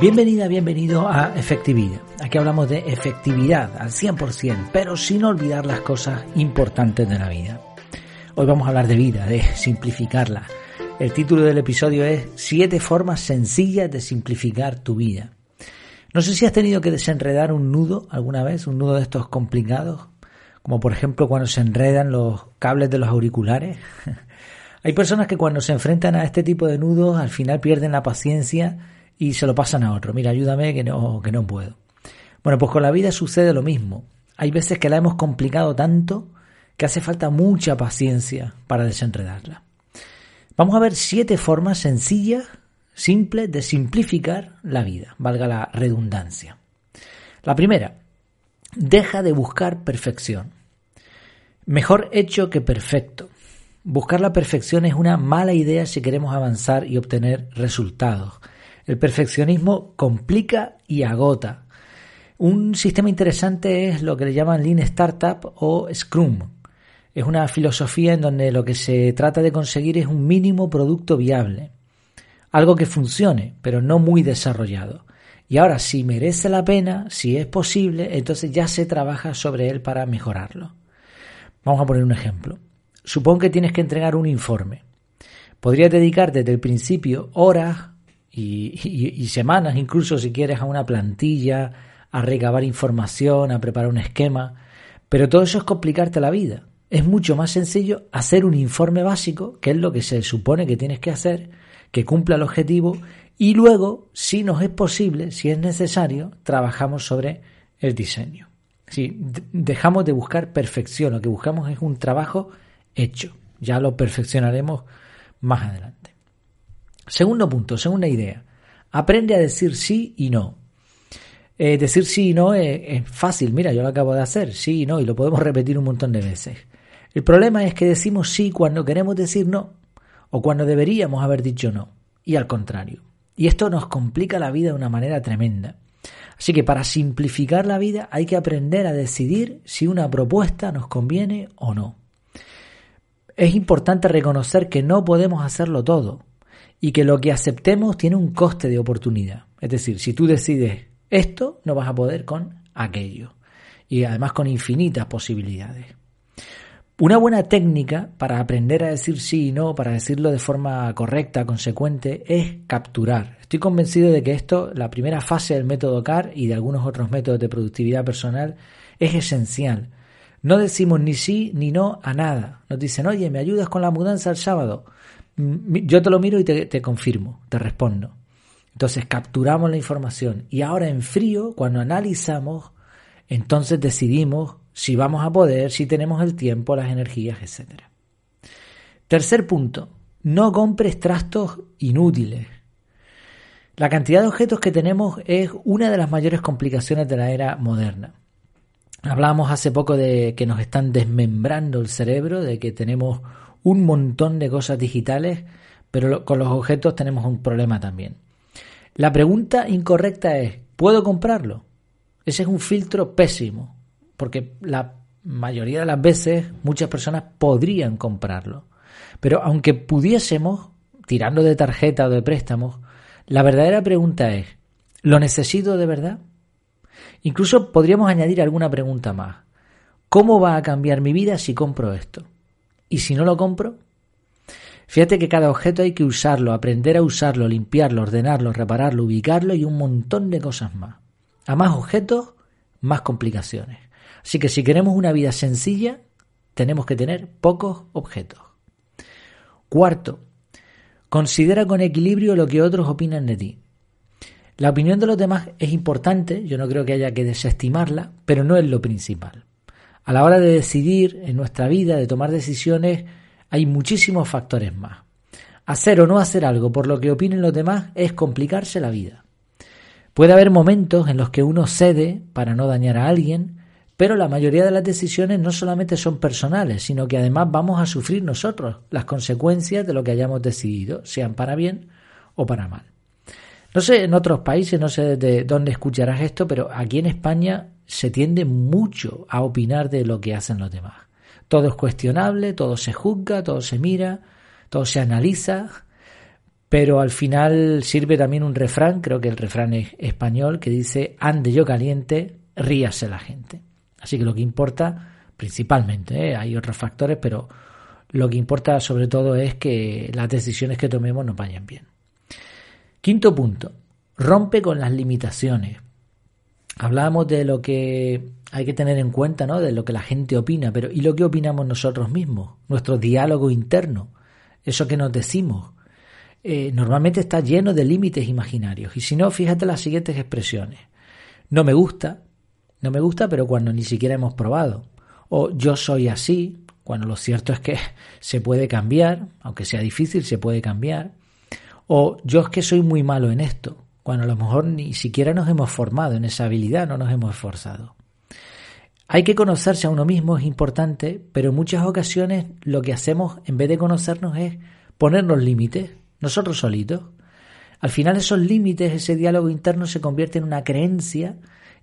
Bienvenida, bienvenido a Efectividad. Aquí hablamos de efectividad al 100%, pero sin olvidar las cosas importantes de la vida. Hoy vamos a hablar de vida, de simplificarla. El título del episodio es Siete formas sencillas de simplificar tu vida. No sé si has tenido que desenredar un nudo alguna vez, un nudo de estos complicados, como por ejemplo cuando se enredan los cables de los auriculares. Hay personas que cuando se enfrentan a este tipo de nudos al final pierden la paciencia y se lo pasan a otro. Mira, ayúdame que no, que no puedo. Bueno, pues con la vida sucede lo mismo. Hay veces que la hemos complicado tanto que hace falta mucha paciencia para desenredarla. Vamos a ver siete formas sencillas, simples de simplificar la vida, valga la redundancia. La primera, deja de buscar perfección. Mejor hecho que perfecto. Buscar la perfección es una mala idea si queremos avanzar y obtener resultados. El perfeccionismo complica y agota. Un sistema interesante es lo que le llaman Lean Startup o Scrum. Es una filosofía en donde lo que se trata de conseguir es un mínimo producto viable. Algo que funcione, pero no muy desarrollado. Y ahora, si merece la pena, si es posible, entonces ya se trabaja sobre él para mejorarlo. Vamos a poner un ejemplo. Supón que tienes que entregar un informe. Podrías dedicar desde el principio horas y, semanas, incluso si quieres, a una plantilla, a recabar información, a preparar un esquema. Pero todo eso es complicarte la vida. Es mucho más sencillo hacer un informe básico, que es lo que se supone que tienes que hacer, que cumpla el objetivo, y luego, si nos es posible, si es necesario, trabajamos sobre el diseño. Si dejamos de buscar perfección, lo que buscamos es un trabajo hecho. Ya lo perfeccionaremos más adelante. Segundo punto, segunda idea. Aprende a decir sí y no. Eh, decir sí y no es, fácil, mira, yo lo acabo de hacer, sí y no, y lo podemos repetir un montón de veces. El problema es que decimos sí cuando queremos decir no, o cuando deberíamos haber dicho no, y al contrario. Y esto nos complica la vida de una manera tremenda. Así que para simplificar la vida hay que aprender a decidir si una propuesta nos conviene o no. Es importante reconocer que no podemos hacerlo todo, y que lo que aceptemos tiene un coste de oportunidad. Es decir, si tú decides esto, no vas a poder con aquello. Y además con infinitas posibilidades. Una buena técnica para aprender a decir sí y no, para decirlo de forma correcta, consecuente, es capturar. Estoy convencido de que esto, la primera fase del método CAR y de algunos otros métodos de productividad personal, es esencial. No decimos ni sí ni no a nada. Nos dicen, oye, ¿me ayudas con la mudanza el sábado? Yo te lo miro y te, confirmo, te respondo. Entonces capturamos la información y ahora en frío, cuando analizamos, entonces decidimos si vamos a poder, si tenemos el tiempo, las energías, etc. Tercer punto, no compres trastos inútiles. La cantidad de objetos que tenemos es una de las mayores complicaciones de la era moderna. Hablábamos hace poco de que nos están desmembrando el cerebro, de que tenemos un montón de cosas digitales, pero con los objetos tenemos un problema también. La pregunta incorrecta es, ¿puedo comprarlo? Ese es un filtro pésimo, porque la mayoría de las veces muchas personas podrían comprarlo. Pero aunque pudiésemos, tirando de tarjeta o de préstamos, la verdadera pregunta es, ¿lo necesito de verdad? Incluso podríamos añadir alguna pregunta más. ¿Cómo va a cambiar mi vida si compro esto? ¿Y si no lo compro? Fíjate que cada objeto hay que usarlo, aprender a usarlo, limpiarlo, ordenarlo, repararlo, ubicarlo y un montón de cosas más. A más objetos, más complicaciones. Así que si queremos una vida sencilla, tenemos que tener pocos objetos. Cuarto, considera con equilibrio lo que otros opinan de ti. La opinión de los demás es importante, yo no creo que haya que desestimarla, pero no es lo principal. A la hora de decidir en nuestra vida, de tomar decisiones, hay muchísimos factores más. Hacer o no hacer algo por lo que opinen los demás es complicarse la vida. Puede haber momentos en los que uno cede para no dañar a alguien, pero la mayoría de las decisiones no solamente son personales, sino que además vamos a sufrir nosotros las consecuencias de lo que hayamos decidido, sean para bien o para mal. No sé en otros países, no sé de dónde escucharás esto, pero aquí en España se tiende mucho a opinar de lo que hacen los demás. Todo es cuestionable, todo se juzga, todo se mira, todo se analiza. Pero al final sirve también un refrán, creo que el refrán es español, que dice, ande yo caliente, ríase la gente. Así que lo que importa, principalmente, ¿eh? hay otros factores, pero lo que importa sobre todo es que las decisiones que tomemos nos vayan bien. Quinto punto, rompe con las limitaciones. Hablábamos de lo que hay que tener en cuenta, ¿no? De lo que la gente opina, pero ¿y lo que opinamos nosotros mismos? Nuestro diálogo interno, eso que nos decimos. Eh, normalmente está lleno de límites imaginarios. Y si no, fíjate las siguientes expresiones. No me gusta, no me gusta, pero cuando ni siquiera hemos probado. O yo soy así, cuando lo cierto es que se puede cambiar, aunque sea difícil, se puede cambiar. O yo es que soy muy malo en esto, cuando a lo mejor ni siquiera nos hemos formado en esa habilidad, no nos hemos esforzado. Hay que conocerse a uno mismo, es importante, pero en muchas ocasiones lo que hacemos en vez de conocernos es ponernos límites, nosotros solitos. Al final esos límites, ese diálogo interno se convierte en una creencia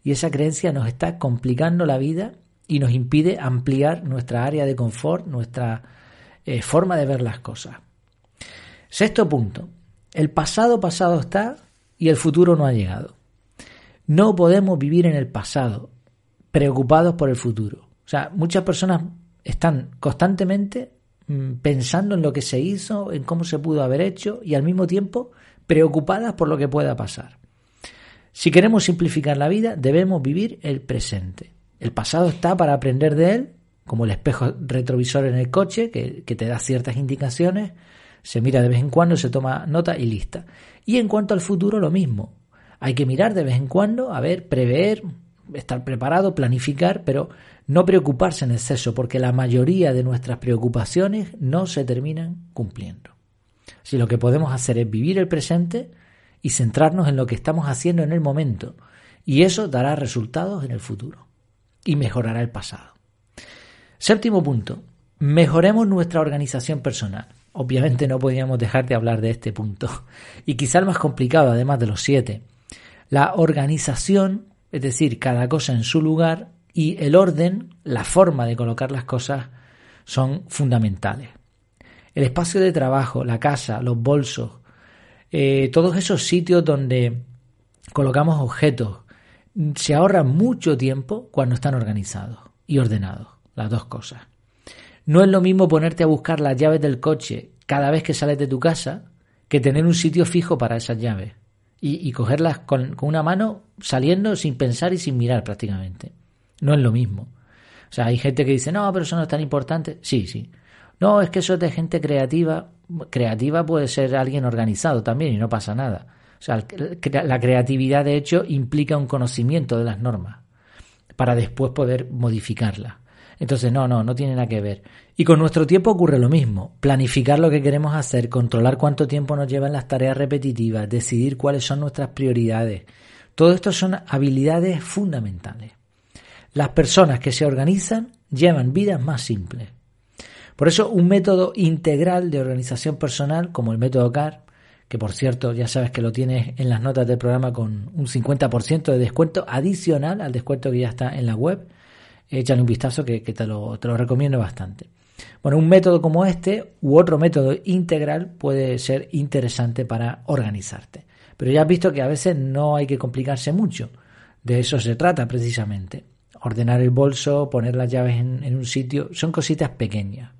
y esa creencia nos está complicando la vida y nos impide ampliar nuestra área de confort, nuestra eh, forma de ver las cosas. Sexto punto. El pasado pasado está y el futuro no ha llegado. No podemos vivir en el pasado, preocupados por el futuro. O sea, muchas personas están constantemente mm, pensando en lo que se hizo, en cómo se pudo haber hecho y al mismo tiempo preocupadas por lo que pueda pasar. Si queremos simplificar la vida, debemos vivir el presente. El pasado está para aprender de él, como el espejo retrovisor en el coche, que, que te da ciertas indicaciones, se mira de vez en cuando, se toma nota y lista. Y en cuanto al futuro, lo mismo. Hay que mirar de vez en cuando, a ver, prever, estar preparado, planificar, pero no preocuparse en exceso, porque la mayoría de nuestras preocupaciones no se terminan cumpliendo. Si lo que podemos hacer es vivir el presente y centrarnos en lo que estamos haciendo en el momento, y eso dará resultados en el futuro y mejorará el pasado. Séptimo punto, mejoremos nuestra organización personal. Obviamente no podíamos dejar de hablar de este punto. Y quizá el más complicado, además de los siete. La organización, es decir, cada cosa en su lugar, y el orden, la forma de colocar las cosas, son fundamentales. El espacio de trabajo, la casa, los bolsos, eh, todos esos sitios donde colocamos objetos, se ahorra mucho tiempo cuando están organizados y ordenados, las dos cosas. No es lo mismo ponerte a buscar las llaves del coche cada vez que sales de tu casa que tener un sitio fijo para esas llaves y, cogerlas con, una mano saliendo sin pensar y sin mirar prácticamente. No es lo mismo. O sea, hay gente que dice, no, pero eso no es tan importante. Sí, sí. No, es que eso es de gente creativa. Creativa puede ser alguien organizado también y no pasa nada. O sea, la creatividad de hecho implica un conocimiento de las normas para después poder modificarlas. Entonces, no, no, no tiene nada que ver. Y con nuestro tiempo ocurre lo mismo. Planificar lo que queremos hacer, controlar cuánto tiempo nos llevan las tareas repetitivas, decidir cuáles son nuestras prioridades. Todo esto son habilidades fundamentales. Las personas que se organizan llevan vidas más simples. Por eso un método integral de organización personal, como el método CAR, que por cierto ya sabes que lo tienes en las notas del programa con un 50% de descuento adicional al descuento que ya está en la web, échale un vistazo que, te, lo, te lo recomiendo bastante. Bueno, un método como este u otro método integral puede ser interesante para organizarte. Pero ya has visto que a veces no hay que complicarse mucho. De eso se trata precisamente. Ordenar el bolso, poner las llaves en un sitio, son cositas pequeñas.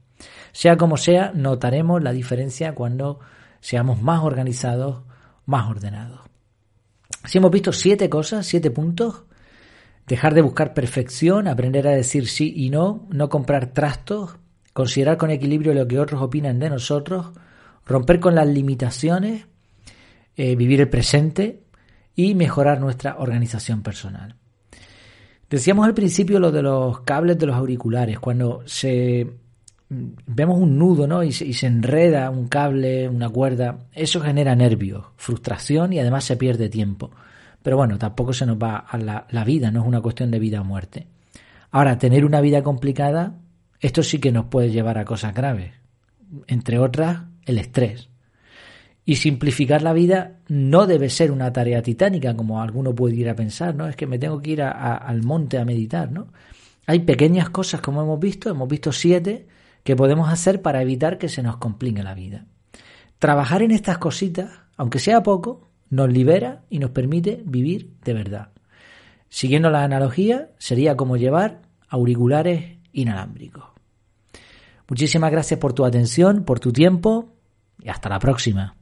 Sea como sea, notaremos la diferencia cuando seamos más organizados, más ordenados. Si hemos visto siete cosas, siete puntos, dejar de buscar perfección, aprender a decir sí y no, no comprar trastos, considerar con equilibrio lo que otros opinan de nosotros, romper con las limitaciones, eh, vivir el presente y mejorar nuestra organización personal. Decíamos al principio lo de los cables de los auriculares, cuando se vemos un nudo ¿no? y, se, enreda un cable, una cuerda, eso genera nervios, frustración y además se pierde tiempo. Pero bueno, tampoco se nos va a la, vida, no es una cuestión de vida o muerte. Ahora, tener una vida complicada, esto sí que nos puede llevar a cosas graves, entre otras el estrés. Y simplificar la vida no debe ser una tarea titánica, como alguno puede ir a pensar, ¿no? Es que me tengo que ir al monte a meditar, ¿no? Hay pequeñas cosas, como hemos visto, hemos visto siete, que podemos hacer para evitar que se nos complique la vida. trabajar en estas cositas, aunque sea poco, nos libera y nos permite vivir de verdad. Siguiendo la analogía, sería como llevar auriculares inalámbricos. Muchísimas gracias por tu atención, por tu tiempo y hasta la próxima.